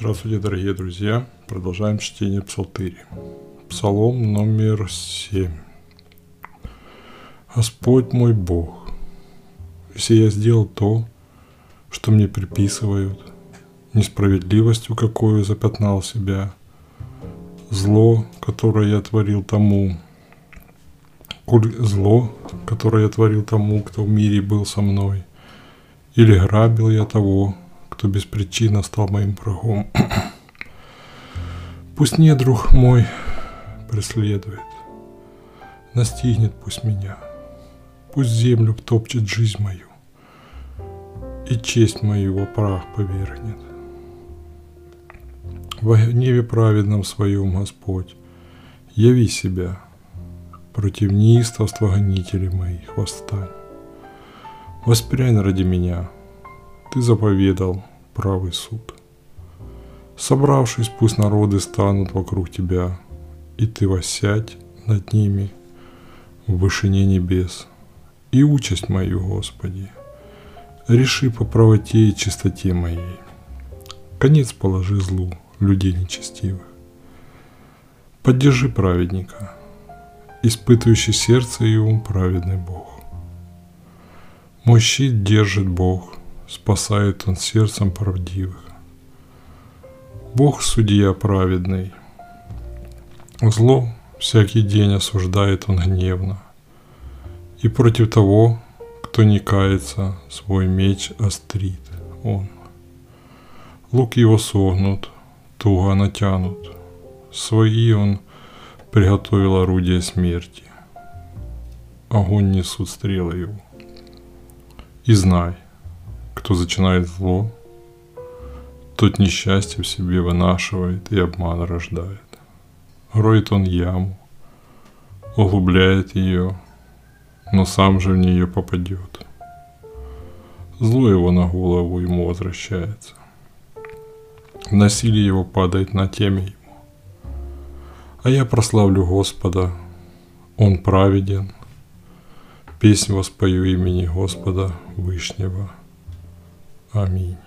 Здравствуйте, дорогие друзья. Продолжаем чтение Псалтыри. Псалом номер семь. Господь мой Бог, если я сделал то, что мне приписывают, несправедливостью, какую запятнал себя, зло, которое я творил тому, зло, которое я творил тому, кто в мире был со мной, или грабил я того, кто причины стал моим врагом. Пусть не друг мой преследует, настигнет пусть меня, пусть землю топчет жизнь мою, и честь мою во прах повергнет. В гневе праведном своем Господь, яви себя, против неистовства гонителей моих восстань. Воспрянь ради меня, ты заповедал, правый суд. Собравшись, пусть народы станут вокруг тебя, и ты воссядь над ними в вышине небес. И участь мою, Господи, реши по правоте и чистоте моей. Конец положи злу людей нечестивых. Поддержи праведника, испытывающий сердце и ум праведный Бог. Мой щит держит Бог – спасает он сердцем правдивых. Бог судья праведный. Зло всякий день осуждает он гневно. И против того, кто не кается, свой меч острит он. Лук его согнут, туго натянут. Свои он приготовил орудие смерти. Огонь несут стрелы его. И знай – кто зачинает зло, тот несчастье в себе вынашивает и обман рождает. Роет он яму, углубляет ее, но сам же в нее попадет. Зло его на голову ему возвращается. Насилие его падает на теме ему. А я прославлю Господа, Он праведен. Песнь воспою имени Господа Вышнего – Аминь.